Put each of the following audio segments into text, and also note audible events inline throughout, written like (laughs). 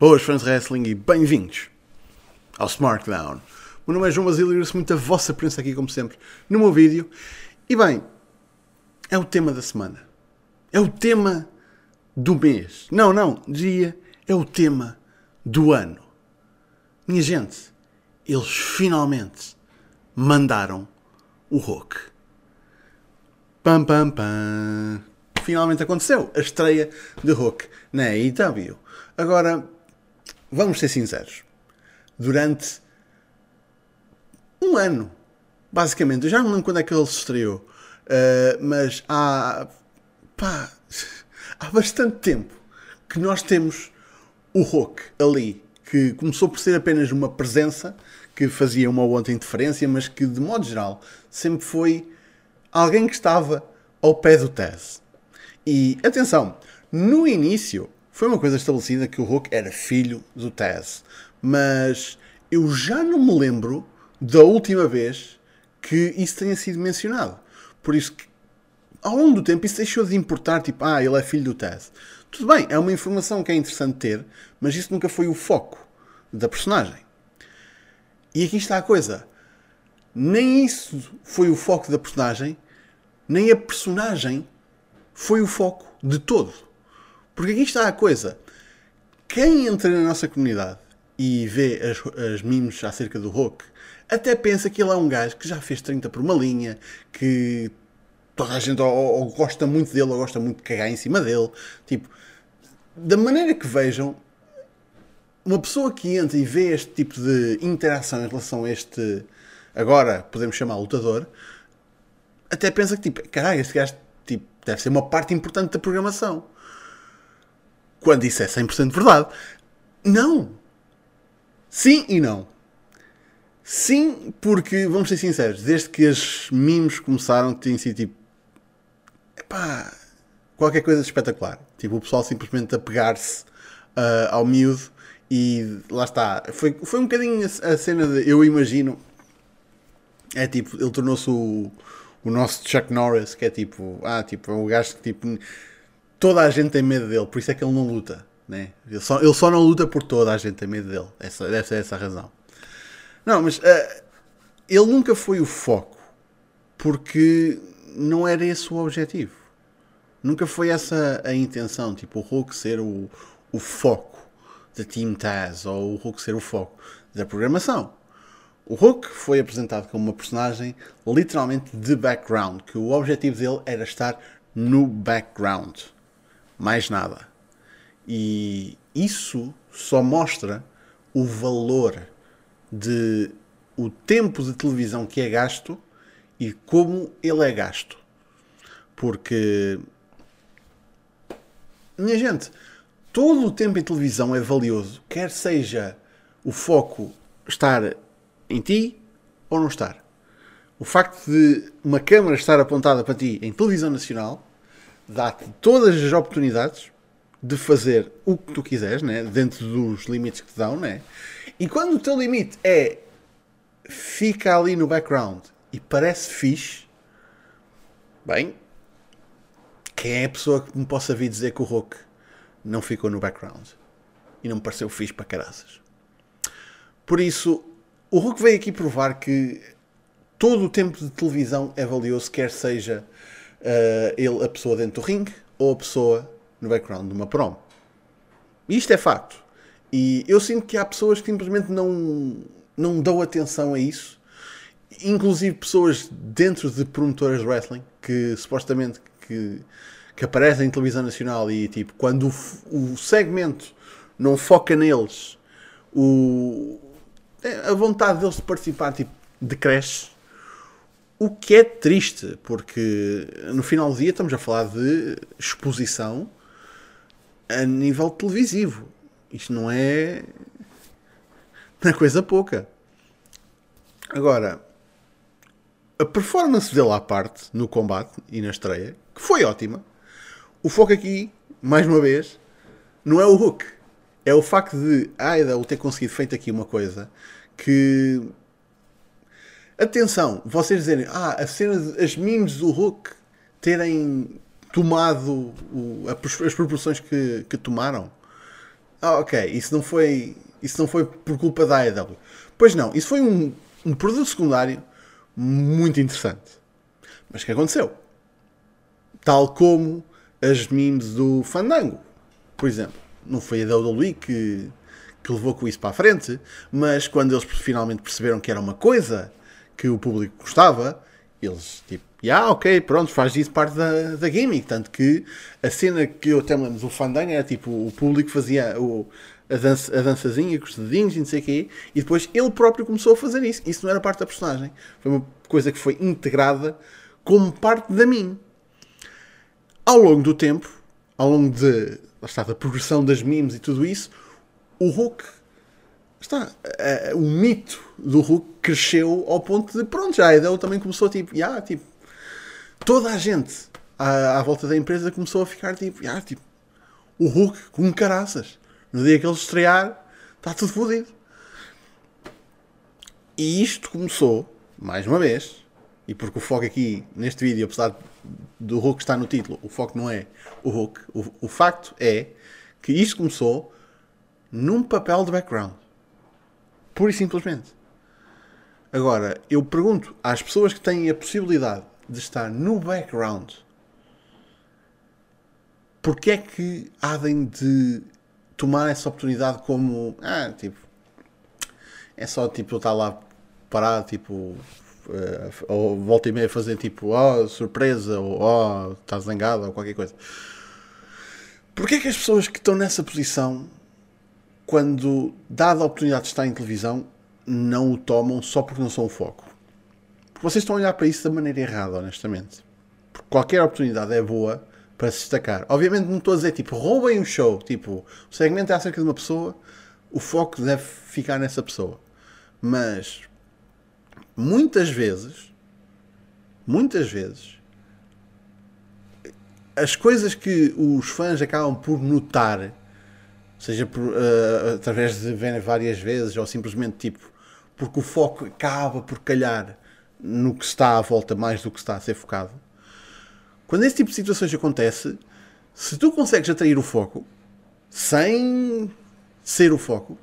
Boas fãs de wrestling e bem-vindos ao SmartDown. O meu nome é João Basílio e agradeço muito a vossa presença aqui, como sempre, no meu vídeo. E bem, é o tema da semana. É o tema do mês. Não, não, dizia, é o tema do ano. Minha gente, eles finalmente mandaram o Hulk. Pam, pam, pam. Finalmente aconteceu a estreia de Hulk na AEW. Agora, vamos ser sinceros. Durante um ano, basicamente, eu já não lembro quando é que ele se estreou, uh, mas há, pá, (laughs) há bastante tempo que nós temos o Hulk ali, que começou por ser apenas uma presença que fazia uma ou outra interferência, mas que, de modo geral, sempre foi alguém que estava ao pé do Taz. E atenção, no início foi uma coisa estabelecida que o Hulk era filho do Taz, mas eu já não me lembro da última vez que isso tenha sido mencionado. Por isso que ao longo do tempo isso deixou de importar, tipo, ah, ele é filho do Taz. Tudo bem, é uma informação que é interessante ter, mas isso nunca foi o foco da personagem. E aqui está a coisa. Nem isso foi o foco da personagem, nem a personagem foi o foco de todo. Porque aqui está a coisa. Quem entra na nossa comunidade e vê as, as memes acerca do Hulk, até pensa que ele é um gajo que já fez 30 por uma linha, que toda a gente ou, ou gosta muito dele ou gosta muito de cagar em cima dele. Tipo, da maneira que vejam, uma pessoa que entra e vê este tipo de interação em relação a este, agora podemos chamar lutador, até pensa que tipo, caralho, este gajo tipo, deve ser uma parte importante da programação quando isso é 100% verdade. Não. Sim e não. Sim, porque, vamos ser sinceros, desde que as memes começaram, tem sido tipo. Epá, qualquer coisa espetacular. Tipo, o pessoal simplesmente a pegar-se uh, ao miúdo e lá está. Foi, foi um bocadinho a, a cena de. Eu imagino. É tipo, ele tornou-se o, o nosso Chuck Norris, que é tipo. Ah, tipo, é um gajo que tipo toda a gente tem medo dele, por isso é que ele não luta. Né? Ele, só, ele só não luta por toda a gente tem medo dele. Essa, ser essa a razão. Não, mas uh, ele nunca foi o foco, porque não era esse o objetivo. Nunca foi essa a intenção, tipo o Hulk ser o, o foco da Team Taz ou o Hulk ser o foco da programação. O Hulk foi apresentado como uma personagem literalmente de background, que o objetivo dele era estar no background mais nada. E isso só mostra o valor de o tempo de televisão que é gasto e como ele é gasto. Porque, minha gente, todo o tempo em televisão é valioso, quer seja o foco estar em ti ou não estar. O facto de uma câmera estar apontada para ti em televisão nacional dá-te todas as oportunidades de fazer o que tu quiseres, né? dentro dos limites que te dão, né? e quando o teu limite é fica ali no background e parece fixe, bem, quem é a pessoa que me possa vir dizer que o Hulk não ficou no background e não me pareceu fixe para caraças? Por isso, o Hulk veio aqui provar que todo o tempo de televisão é valioso, quer seja uh, ele, a pessoa dentro do ringue ou a pessoa no background de uma prom. Isto é facto. E eu sinto que há pessoas que simplesmente não, não dão atenção a isso. Inclusive pessoas dentro de promotoras de wrestling que supostamente que, que aparecem em televisão nacional e tipo, quando o, o segmento não foca neles, o, a vontade deles de participar tipo, decresce o que é triste, porque no final do dia estamos a falar de exposição a nível televisivo. Isto não é. Não é coisa pouca. Agora, a performance dele à parte, no combate e na estreia, que foi ótima, o foco aqui, mais uma vez, não é o Hulk. É o facto de Aida ter conseguido feito aqui uma coisa que Atenção, vocês dizerem, ah, a cena de, as memes do Hulk terem tomado o, as proporções que, que tomaram. Ah, ok, isso não foi, isso não foi por culpa da AEW. Pois não, isso foi um, um produto secundário muito interessante. Mas o que aconteceu? Tal como as memes do Fandango, por exemplo. Não foi a WWE que, que levou com isso para a frente, mas quando eles finalmente perceberam que era uma coisa que o público gostava, eles tipo, yeah, ok, pronto, faz isso parte da, da gimmick. Tanto que a cena que eu até me lembro do Fandango era tipo, o público fazia o, a, dança, a dançazinha com os dedinhos e não sei o quê, e depois ele próprio começou a fazer isso. Isso não era parte da personagem. Foi uma coisa que foi integrada como parte da mim. Ao longo do tempo, ao longo de, está, da progressão das memes e tudo isso, o Hulk está, uh, o mito do Hulk cresceu ao ponto de, pronto, já a Edel também começou tipo, yeah, tipo, toda a gente à, à, volta da empresa começou a ficar tipo, yeah, tipo, o Hulk com caraças. No dia que ele estrear, está tudo fodido. E isto começou, mais uma vez, e porque o foco aqui neste vídeo, apesar do Hulk estar no título, o foco não é o Hulk. O, o facto é que isto começou num papel de background. Pura e simplesmente. Agora, eu pergunto às pessoas que têm a possibilidade de estar no background porque é que há de tomar essa oportunidade como ah, tipo é só tipo eu estar lá parado tipo uh, ou volta e meia fazer tipo oh surpresa ou oh estás zangado ou qualquer coisa porque é que as pessoas que estão nessa posição quando dada a oportunidade de estar em televisão não o tomam só porque não são o foco porque vocês estão a olhar para isso da maneira errada honestamente porque qualquer oportunidade é boa para se destacar. Obviamente não estou a dizer tipo roubem o show, tipo o segmento é acerca de uma pessoa, o foco deve ficar nessa pessoa. Mas muitas vezes, muitas vezes, as coisas que os fãs acabam por notar, seja por, uh, através de verem várias vezes ou simplesmente tipo porque o foco acaba por calhar no que está à volta mais do que está a ser focado quando esse tipo de situações acontece, se tu consegues atrair o foco sem ser o foco,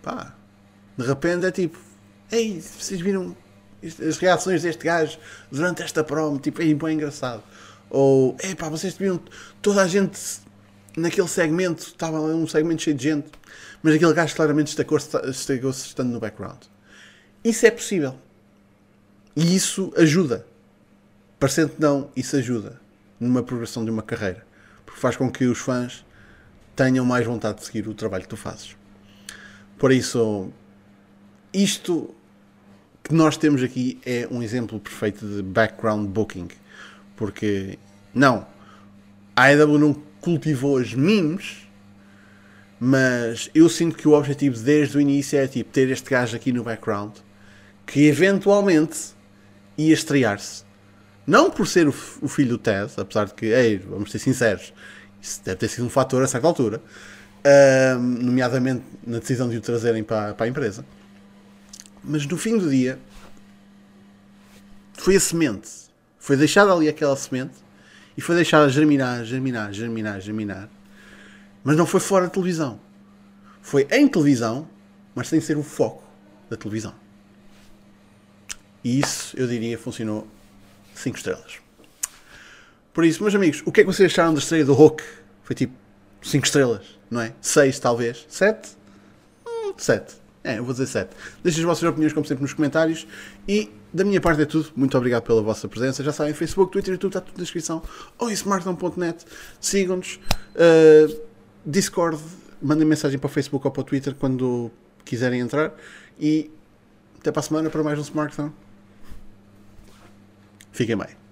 pá, de repente é tipo, ei, vocês viram as reações deste gajo durante esta promo, tipo, é bem engraçado. Ou, ei pá, vocês viram toda a gente naquele segmento, estava um segmento cheio de gente, mas aquele gajo claramente destacou-se estando no background. Isso é possível. E isso ajuda. Parecendo que não, isso ajuda numa progressão de uma carreira, porque faz com que os fãs tenham mais vontade de seguir o trabalho que tu fazes. Por isso, isto que nós temos aqui é um exemplo perfeito de background booking, porque não, a AEW não cultivou as memes, mas eu sinto que o objetivo desde o início é tipo ter este gajo aqui no background que eventualmente ia estrear-se não por ser o, o filho do Ted, apesar de que, ei, vamos ser sinceros, isso deve ter sido um fator a certa altura, uh, nomeadamente na decisão de o trazerem para, para a empresa. Mas no fim do dia, foi a semente. Foi deixada ali aquela semente e foi deixada germinar, germinar, germinar, germinar. Mas não foi fora da televisão. Foi em televisão, mas sem ser o foco da televisão. E isso, eu diria, funcionou 5 estrelas. Por isso, meus amigos, o que é que vocês acharam da estreia do Hulk? Foi tipo 5 estrelas, não é? 6 talvez? 7? 7. É, eu vou dizer 7. Deixem as vossas opiniões, como sempre, nos comentários. E da minha parte é tudo. Muito obrigado pela vossa presença. Já sabem, Facebook, Twitter e tudo, está tudo na descrição. Ou em smartphone.net. Sigam-nos. Uh, Discord, mandem mensagem para o Facebook ou para o Twitter quando quiserem entrar. E até para a semana para mais um smartphone. Fiquem bem.